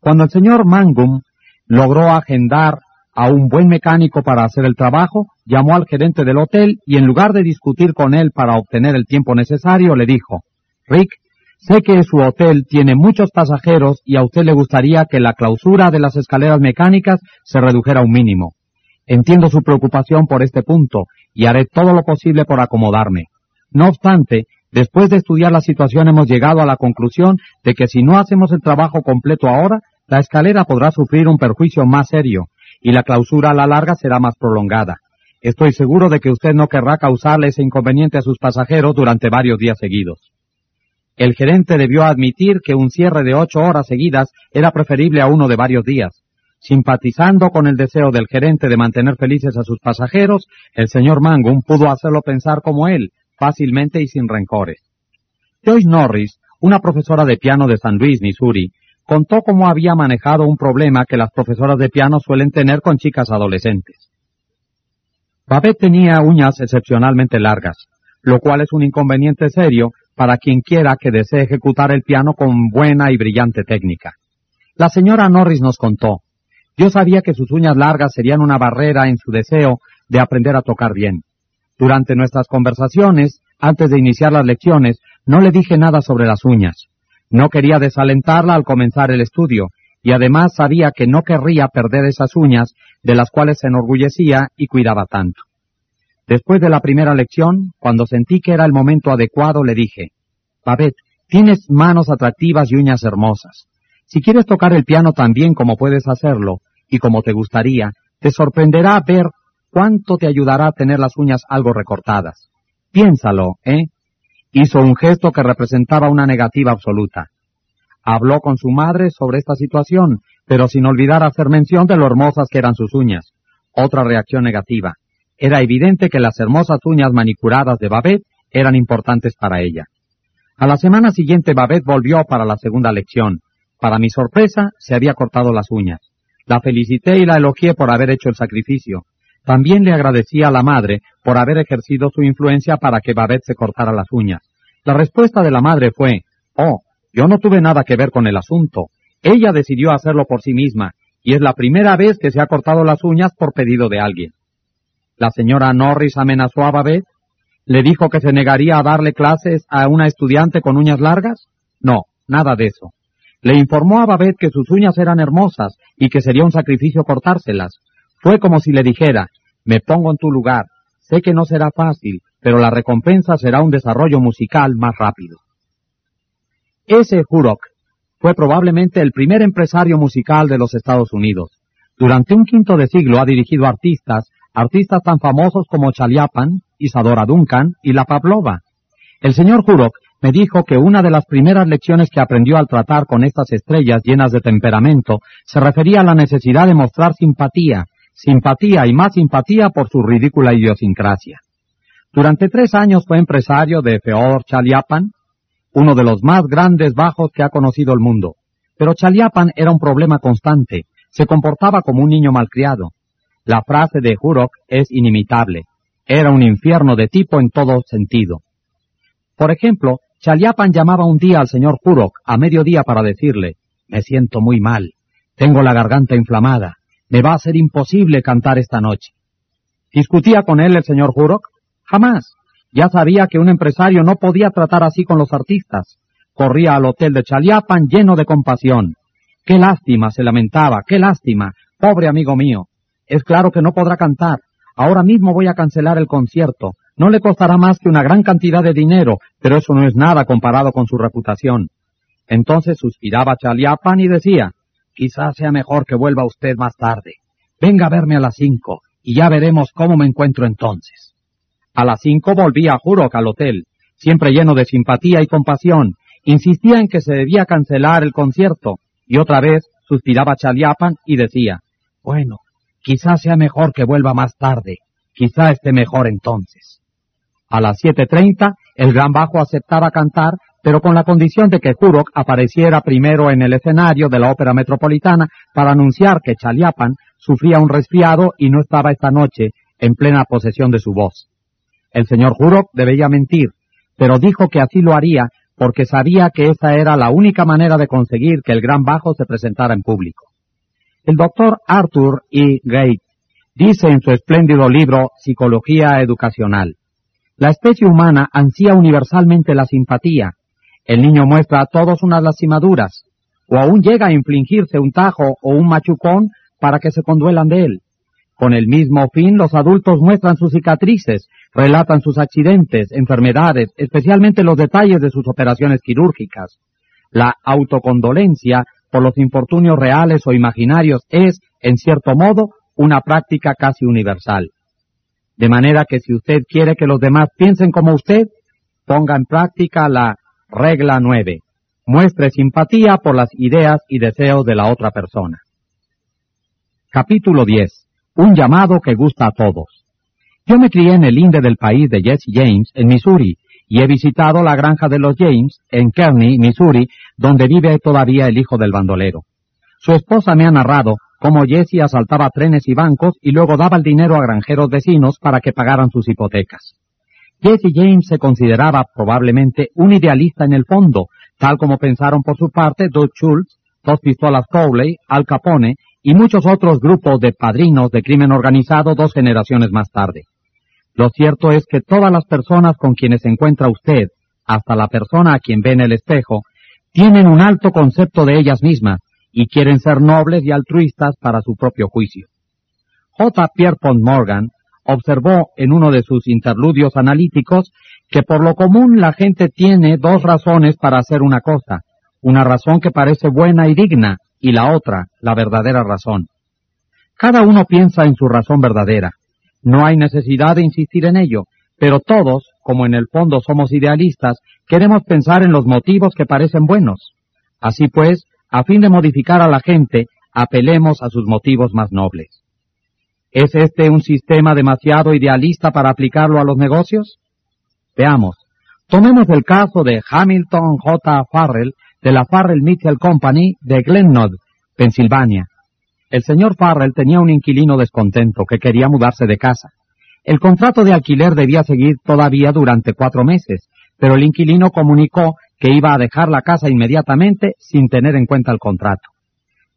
Cuando el señor Mangum logró agendar a un buen mecánico para hacer el trabajo, llamó al gerente del hotel y en lugar de discutir con él para obtener el tiempo necesario, le dijo, Rick, sé que su hotel tiene muchos pasajeros y a usted le gustaría que la clausura de las escaleras mecánicas se redujera a un mínimo. Entiendo su preocupación por este punto y haré todo lo posible por acomodarme. No obstante, después de estudiar la situación hemos llegado a la conclusión de que si no hacemos el trabajo completo ahora, la escalera podrá sufrir un perjuicio más serio y la clausura a la larga será más prolongada. Estoy seguro de que usted no querrá causarle ese inconveniente a sus pasajeros durante varios días seguidos. El gerente debió admitir que un cierre de ocho horas seguidas era preferible a uno de varios días. Simpatizando con el deseo del gerente de mantener felices a sus pasajeros, el señor Mangum pudo hacerlo pensar como él, fácilmente y sin rencores. Joyce Norris, una profesora de piano de San Luis, Missouri, contó cómo había manejado un problema que las profesoras de piano suelen tener con chicas adolescentes. Babette tenía uñas excepcionalmente largas, lo cual es un inconveniente serio para quien quiera que desee ejecutar el piano con buena y brillante técnica. La señora Norris nos contó, yo sabía que sus uñas largas serían una barrera en su deseo de aprender a tocar bien. Durante nuestras conversaciones, antes de iniciar las lecciones, no le dije nada sobre las uñas. No quería desalentarla al comenzar el estudio, y además sabía que no querría perder esas uñas de las cuales se enorgullecía y cuidaba tanto. Después de la primera lección, cuando sentí que era el momento adecuado, le dije, Babette, tienes manos atractivas y uñas hermosas. Si quieres tocar el piano tan bien como puedes hacerlo, y como te gustaría, te sorprenderá ver cuánto te ayudará a tener las uñas algo recortadas. Piénsalo, ¿eh? Hizo un gesto que representaba una negativa absoluta. Habló con su madre sobre esta situación, pero sin olvidar hacer mención de lo hermosas que eran sus uñas. Otra reacción negativa. Era evidente que las hermosas uñas manicuradas de Babette eran importantes para ella. A la semana siguiente Babette volvió para la segunda lección. Para mi sorpresa, se había cortado las uñas. La felicité y la elogié por haber hecho el sacrificio. También le agradecí a la madre por haber ejercido su influencia para que Babette se cortara las uñas. La respuesta de la madre fue, oh, yo no tuve nada que ver con el asunto. Ella decidió hacerlo por sí misma, y es la primera vez que se ha cortado las uñas por pedido de alguien. La señora Norris amenazó a Babette. ¿Le dijo que se negaría a darle clases a una estudiante con uñas largas? No, nada de eso. Le informó a Babette que sus uñas eran hermosas y que sería un sacrificio cortárselas, fue como si le dijera, me pongo en tu lugar, sé que no será fácil, pero la recompensa será un desarrollo musical más rápido. Ese Hurok fue probablemente el primer empresario musical de los Estados Unidos. Durante un quinto de siglo ha dirigido artistas, artistas tan famosos como Chaliapan, Isadora Duncan y La Pavlova. El señor Hurok me dijo que una de las primeras lecciones que aprendió al tratar con estas estrellas llenas de temperamento se refería a la necesidad de mostrar simpatía, simpatía y más simpatía por su ridícula idiosincrasia. Durante tres años fue empresario de Feodor Chaliapan, uno de los más grandes bajos que ha conocido el mundo. Pero Chaliapan era un problema constante, se comportaba como un niño malcriado. La frase de Hurok es inimitable. Era un infierno de tipo en todo sentido. Por ejemplo, Chaliapan llamaba un día al señor Hurok a mediodía para decirle, me siento muy mal, tengo la garganta inflamada, me va a ser imposible cantar esta noche. ¿Discutía con él el señor Hurok? Jamás. Ya sabía que un empresario no podía tratar así con los artistas. Corría al hotel de Chaliapan lleno de compasión. Qué lástima, se lamentaba, qué lástima, pobre amigo mío. Es claro que no podrá cantar. Ahora mismo voy a cancelar el concierto. No le costará más que una gran cantidad de dinero, pero eso no es nada comparado con su reputación. Entonces suspiraba Chaliapan y decía, Quizás sea mejor que vuelva usted más tarde. Venga a verme a las cinco y ya veremos cómo me encuentro entonces. A las cinco volví a Jurok al hotel, siempre lleno de simpatía y compasión. Insistía en que se debía cancelar el concierto y otra vez suspiraba Chaliapan y decía, bueno, quizás sea mejor que vuelva más tarde, quizá esté mejor entonces. A las siete treinta, el gran bajo aceptaba cantar pero con la condición de que Jurok apareciera primero en el escenario de la ópera metropolitana para anunciar que Chaliapan sufría un resfriado y no estaba esta noche en plena posesión de su voz. El señor Jurok debía mentir, pero dijo que así lo haría porque sabía que esa era la única manera de conseguir que el gran bajo se presentara en público. El doctor Arthur E. Gate dice en su espléndido libro Psicología Educacional, la especie humana ansía universalmente la simpatía. El niño muestra a todos unas lastimaduras, o aún llega a infligirse un tajo o un machucón para que se conduelan de él. Con el mismo fin, los adultos muestran sus cicatrices, relatan sus accidentes, enfermedades, especialmente los detalles de sus operaciones quirúrgicas. La autocondolencia por los infortunios reales o imaginarios es, en cierto modo, una práctica casi universal. De manera que si usted quiere que los demás piensen como usted, ponga en práctica la regla nueve. Muestre simpatía por las ideas y deseos de la otra persona. Capítulo 10. Un llamado que gusta a todos. Yo me crié en el Inde del país de Jesse James, en Missouri, y he visitado la granja de los James, en Kearney, Missouri, donde vive todavía el hijo del bandolero. Su esposa me ha narrado cómo Jesse asaltaba trenes y bancos y luego daba el dinero a granjeros vecinos para que pagaran sus hipotecas. Jesse James se consideraba probablemente un idealista en el fondo, tal como pensaron por su parte Doug Schultz, dos pistolas Crowley, Al Capone y muchos otros grupos de padrinos de crimen organizado dos generaciones más tarde. Lo cierto es que todas las personas con quienes se encuentra usted, hasta la persona a quien ve en el espejo, tienen un alto concepto de ellas mismas y quieren ser nobles y altruistas para su propio juicio. J. Pierpont Morgan observó en uno de sus interludios analíticos que por lo común la gente tiene dos razones para hacer una cosa, una razón que parece buena y digna y la otra, la verdadera razón. Cada uno piensa en su razón verdadera. No hay necesidad de insistir en ello, pero todos, como en el fondo somos idealistas, queremos pensar en los motivos que parecen buenos. Así pues, a fin de modificar a la gente, apelemos a sus motivos más nobles. ¿Es este un sistema demasiado idealista para aplicarlo a los negocios? Veamos. Tomemos el caso de Hamilton J. Farrell, de la Farrell Mitchell Company de Glennod, Pensilvania. El señor Farrell tenía un inquilino descontento que quería mudarse de casa. El contrato de alquiler debía seguir todavía durante cuatro meses, pero el inquilino comunicó que iba a dejar la casa inmediatamente sin tener en cuenta el contrato.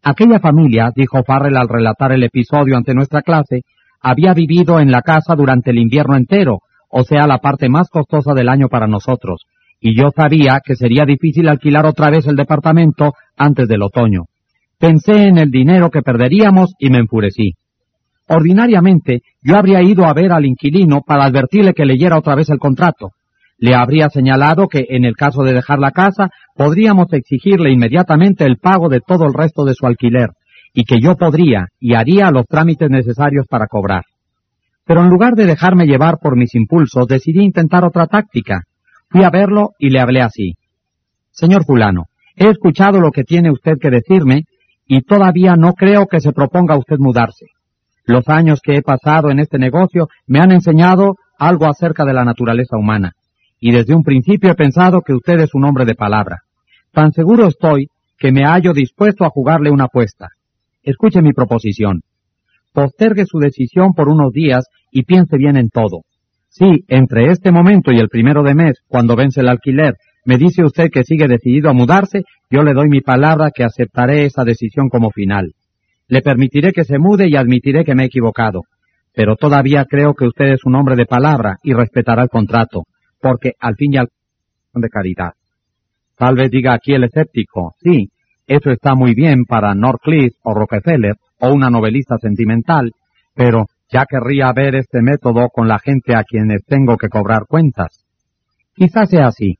Aquella familia, dijo Farrell al relatar el episodio ante nuestra clase, había vivido en la casa durante el invierno entero, o sea, la parte más costosa del año para nosotros, y yo sabía que sería difícil alquilar otra vez el departamento antes del otoño. Pensé en el dinero que perderíamos y me enfurecí. Ordinariamente, yo habría ido a ver al inquilino para advertirle que leyera otra vez el contrato. Le habría señalado que, en el caso de dejar la casa, podríamos exigirle inmediatamente el pago de todo el resto de su alquiler, y que yo podría y haría los trámites necesarios para cobrar. Pero en lugar de dejarme llevar por mis impulsos, decidí intentar otra táctica, Fui a verlo y le hablé así. Señor fulano, he escuchado lo que tiene usted que decirme y todavía no creo que se proponga usted mudarse. Los años que he pasado en este negocio me han enseñado algo acerca de la naturaleza humana, y desde un principio he pensado que usted es un hombre de palabra. Tan seguro estoy que me hallo dispuesto a jugarle una apuesta. Escuche mi proposición. Postergue su decisión por unos días y piense bien en todo. Si, entre este momento y el primero de mes, cuando vence el alquiler, me dice usted que sigue decidido a mudarse, yo le doy mi palabra que aceptaré esa decisión como final. Le permitiré que se mude y admitiré que me he equivocado. Pero todavía creo que usted es un hombre de palabra y respetará el contrato, porque al fin y al cabo de caridad. Tal vez diga aquí el escéptico, sí, eso está muy bien para Norcliffe o Rockefeller o una novelista sentimental, pero ya querría ver este método con la gente a quienes tengo que cobrar cuentas. Quizás sea así.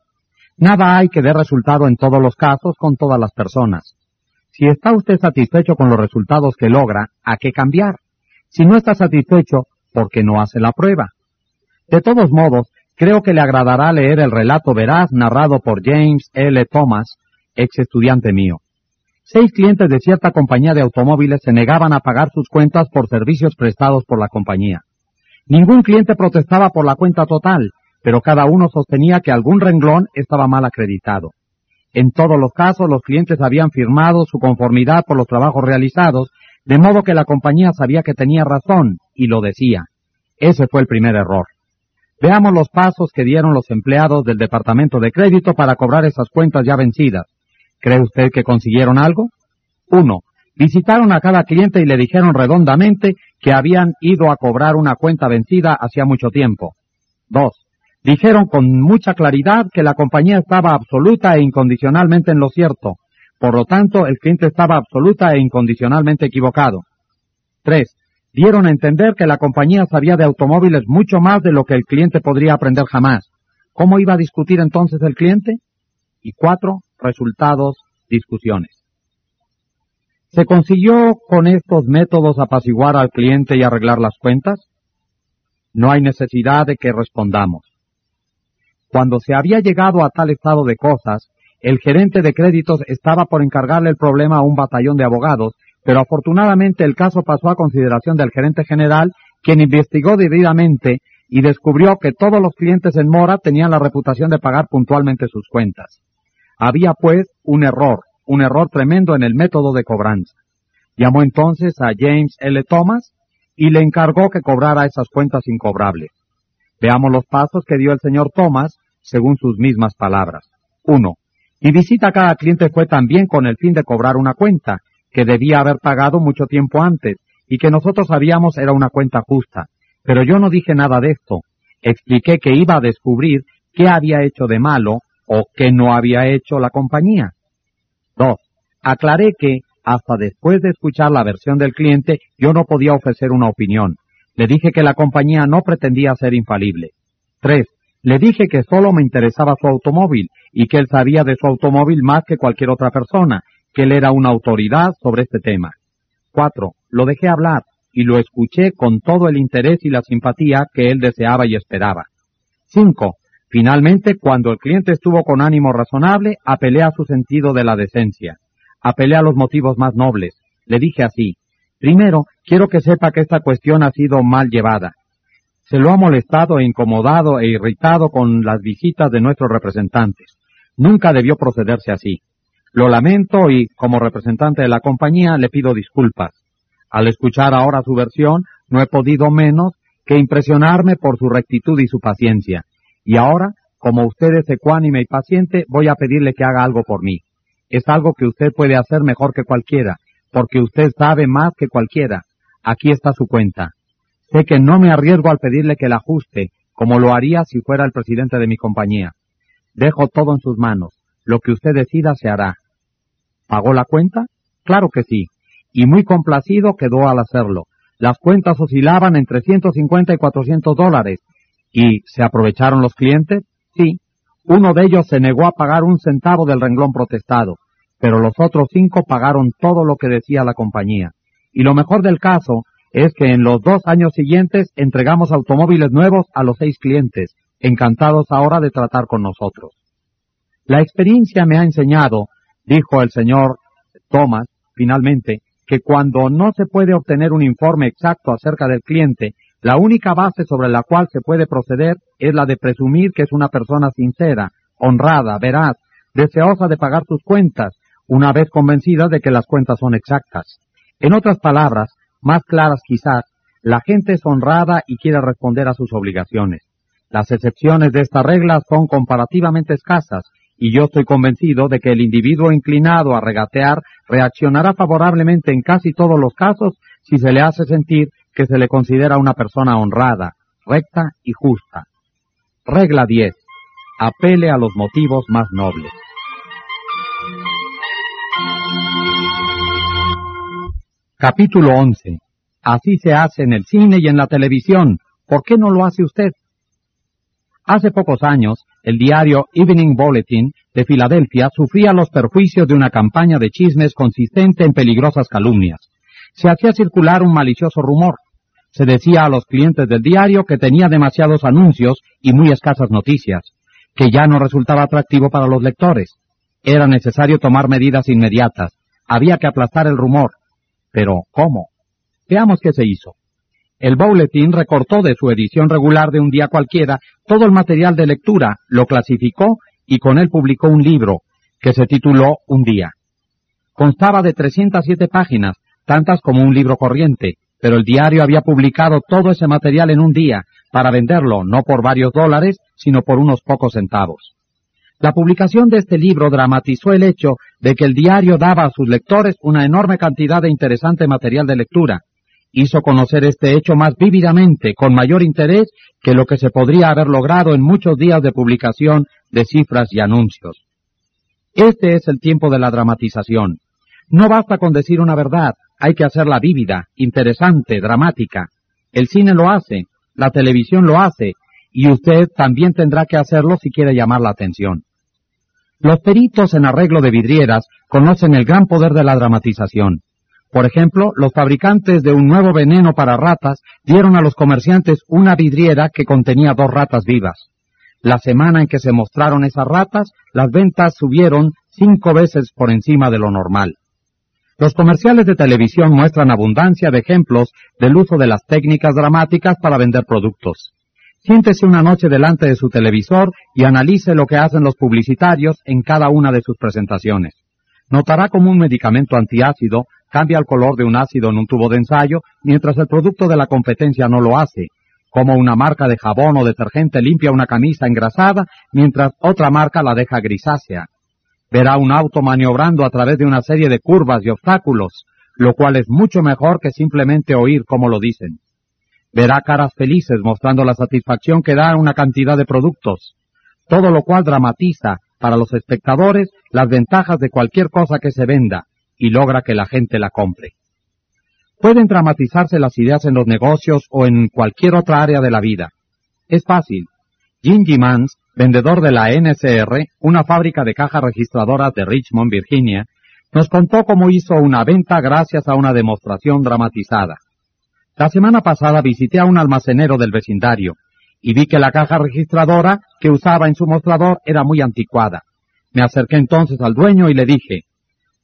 Nada hay que dé resultado en todos los casos con todas las personas. Si está usted satisfecho con los resultados que logra, ¿a qué cambiar? Si no está satisfecho, ¿por qué no hace la prueba? De todos modos, creo que le agradará leer el relato veraz narrado por James L. Thomas, ex estudiante mío. Seis clientes de cierta compañía de automóviles se negaban a pagar sus cuentas por servicios prestados por la compañía. Ningún cliente protestaba por la cuenta total, pero cada uno sostenía que algún renglón estaba mal acreditado. En todos los casos los clientes habían firmado su conformidad por los trabajos realizados, de modo que la compañía sabía que tenía razón y lo decía. Ese fue el primer error. Veamos los pasos que dieron los empleados del Departamento de Crédito para cobrar esas cuentas ya vencidas. ¿Cree usted que consiguieron algo? 1. Visitaron a cada cliente y le dijeron redondamente que habían ido a cobrar una cuenta vencida hacía mucho tiempo. 2. Dijeron con mucha claridad que la compañía estaba absoluta e incondicionalmente en lo cierto. Por lo tanto, el cliente estaba absoluta e incondicionalmente equivocado. 3. Dieron a entender que la compañía sabía de automóviles mucho más de lo que el cliente podría aprender jamás. ¿Cómo iba a discutir entonces el cliente? Y cuatro, resultados, discusiones. ¿Se consiguió con estos métodos apaciguar al cliente y arreglar las cuentas? No hay necesidad de que respondamos. Cuando se había llegado a tal estado de cosas, el gerente de créditos estaba por encargarle el problema a un batallón de abogados, pero afortunadamente el caso pasó a consideración del gerente general, quien investigó debidamente y descubrió que todos los clientes en mora tenían la reputación de pagar puntualmente sus cuentas. Había pues un error, un error tremendo en el método de cobranza. Llamó entonces a James L. Thomas y le encargó que cobrara esas cuentas incobrables. Veamos los pasos que dio el señor Thomas según sus mismas palabras. 1. Mi visita a cada cliente fue también con el fin de cobrar una cuenta, que debía haber pagado mucho tiempo antes, y que nosotros sabíamos era una cuenta justa. Pero yo no dije nada de esto. Expliqué que iba a descubrir qué había hecho de malo o qué no había hecho la compañía. 2. Aclaré que, hasta después de escuchar la versión del cliente, yo no podía ofrecer una opinión. Le dije que la compañía no pretendía ser infalible. 3. Le dije que solo me interesaba su automóvil y que él sabía de su automóvil más que cualquier otra persona, que él era una autoridad sobre este tema. 4. Lo dejé hablar y lo escuché con todo el interés y la simpatía que él deseaba y esperaba. 5. Finalmente, cuando el cliente estuvo con ánimo razonable, apelé a su sentido de la decencia. Apelé a los motivos más nobles. Le dije así, primero, quiero que sepa que esta cuestión ha sido mal llevada. Se lo ha molestado e incomodado e irritado con las visitas de nuestros representantes. Nunca debió procederse así. Lo lamento y, como representante de la compañía, le pido disculpas. Al escuchar ahora su versión, no he podido menos que impresionarme por su rectitud y su paciencia. Y ahora, como usted es ecuánime y paciente, voy a pedirle que haga algo por mí. Es algo que usted puede hacer mejor que cualquiera, porque usted sabe más que cualquiera. Aquí está su cuenta. Sé que no me arriesgo al pedirle que la ajuste, como lo haría si fuera el presidente de mi compañía. Dejo todo en sus manos. Lo que usted decida se hará. ¿Pagó la cuenta? Claro que sí. Y muy complacido quedó al hacerlo. Las cuentas oscilaban entre 150 y 400 dólares, ¿Y se aprovecharon los clientes? Sí. Uno de ellos se negó a pagar un centavo del renglón protestado, pero los otros cinco pagaron todo lo que decía la compañía. Y lo mejor del caso es que en los dos años siguientes entregamos automóviles nuevos a los seis clientes, encantados ahora de tratar con nosotros. La experiencia me ha enseñado, dijo el señor Thomas, finalmente, que cuando no se puede obtener un informe exacto acerca del cliente, la única base sobre la cual se puede proceder es la de presumir que es una persona sincera, honrada, veraz, deseosa de pagar sus cuentas, una vez convencida de que las cuentas son exactas. En otras palabras, más claras quizás, la gente es honrada y quiere responder a sus obligaciones. Las excepciones de esta regla son comparativamente escasas, y yo estoy convencido de que el individuo inclinado a regatear reaccionará favorablemente en casi todos los casos si se le hace sentir que se le considera una persona honrada, recta y justa. Regla 10. Apele a los motivos más nobles. Capítulo 11. Así se hace en el cine y en la televisión. ¿Por qué no lo hace usted? Hace pocos años, el diario Evening Bulletin de Filadelfia sufría los perjuicios de una campaña de chismes consistente en peligrosas calumnias se hacía circular un malicioso rumor. Se decía a los clientes del diario que tenía demasiados anuncios y muy escasas noticias, que ya no resultaba atractivo para los lectores. Era necesario tomar medidas inmediatas. Había que aplastar el rumor. Pero, ¿cómo? Veamos qué se hizo. El Bulletin recortó de su edición regular de un día cualquiera todo el material de lectura, lo clasificó y con él publicó un libro, que se tituló Un día. Constaba de 307 páginas, tantas como un libro corriente, pero el diario había publicado todo ese material en un día para venderlo no por varios dólares, sino por unos pocos centavos. La publicación de este libro dramatizó el hecho de que el diario daba a sus lectores una enorme cantidad de interesante material de lectura. Hizo conocer este hecho más vívidamente, con mayor interés, que lo que se podría haber logrado en muchos días de publicación de cifras y anuncios. Este es el tiempo de la dramatización. No basta con decir una verdad, hay que hacerla vívida, interesante, dramática. El cine lo hace, la televisión lo hace, y usted también tendrá que hacerlo si quiere llamar la atención. Los peritos en arreglo de vidrieras conocen el gran poder de la dramatización. Por ejemplo, los fabricantes de un nuevo veneno para ratas dieron a los comerciantes una vidriera que contenía dos ratas vivas. La semana en que se mostraron esas ratas, las ventas subieron cinco veces por encima de lo normal. Los comerciales de televisión muestran abundancia de ejemplos del uso de las técnicas dramáticas para vender productos. Siéntese una noche delante de su televisor y analice lo que hacen los publicitarios en cada una de sus presentaciones. Notará como un medicamento antiácido cambia el color de un ácido en un tubo de ensayo, mientras el producto de la competencia no lo hace, como una marca de jabón o detergente limpia una camisa engrasada, mientras otra marca la deja grisácea. Verá un auto maniobrando a través de una serie de curvas y obstáculos, lo cual es mucho mejor que simplemente oír cómo lo dicen. Verá caras felices mostrando la satisfacción que da una cantidad de productos, todo lo cual dramatiza para los espectadores las ventajas de cualquier cosa que se venda y logra que la gente la compre. Pueden dramatizarse las ideas en los negocios o en cualquier otra área de la vida. Es fácil. Jim Mans, vendedor de la NCR, una fábrica de cajas registradoras de Richmond, Virginia, nos contó cómo hizo una venta gracias a una demostración dramatizada. La semana pasada visité a un almacenero del vecindario y vi que la caja registradora que usaba en su mostrador era muy anticuada. Me acerqué entonces al dueño y le dije,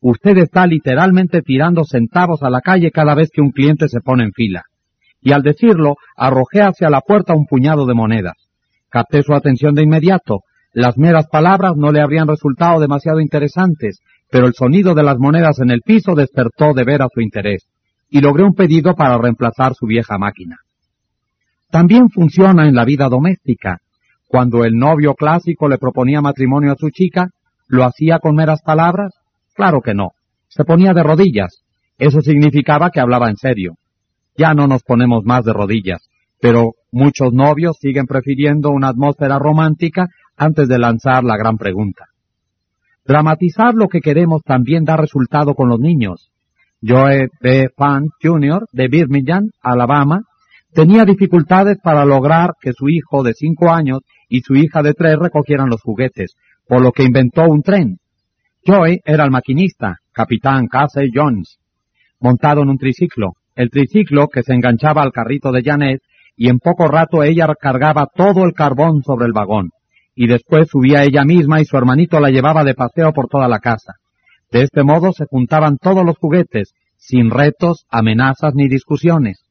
usted está literalmente tirando centavos a la calle cada vez que un cliente se pone en fila. Y al decirlo, arrojé hacia la puerta un puñado de monedas. Capté su atención de inmediato. Las meras palabras no le habrían resultado demasiado interesantes, pero el sonido de las monedas en el piso despertó de ver a su interés y logré un pedido para reemplazar su vieja máquina. También funciona en la vida doméstica. Cuando el novio clásico le proponía matrimonio a su chica, ¿lo hacía con meras palabras? Claro que no. Se ponía de rodillas. Eso significaba que hablaba en serio. Ya no nos ponemos más de rodillas, pero muchos novios siguen prefiriendo una atmósfera romántica antes de lanzar la gran pregunta. Dramatizar lo que queremos también da resultado con los niños. Joe B. Fan Jr. de Birmingham, Alabama, tenía dificultades para lograr que su hijo de cinco años y su hija de tres recogieran los juguetes, por lo que inventó un tren. Joe era el maquinista, capitán Casey Jones, montado en un triciclo, el triciclo que se enganchaba al carrito de Janet y en poco rato ella cargaba todo el carbón sobre el vagón, y después subía ella misma y su hermanito la llevaba de paseo por toda la casa. De este modo se juntaban todos los juguetes, sin retos, amenazas ni discusiones.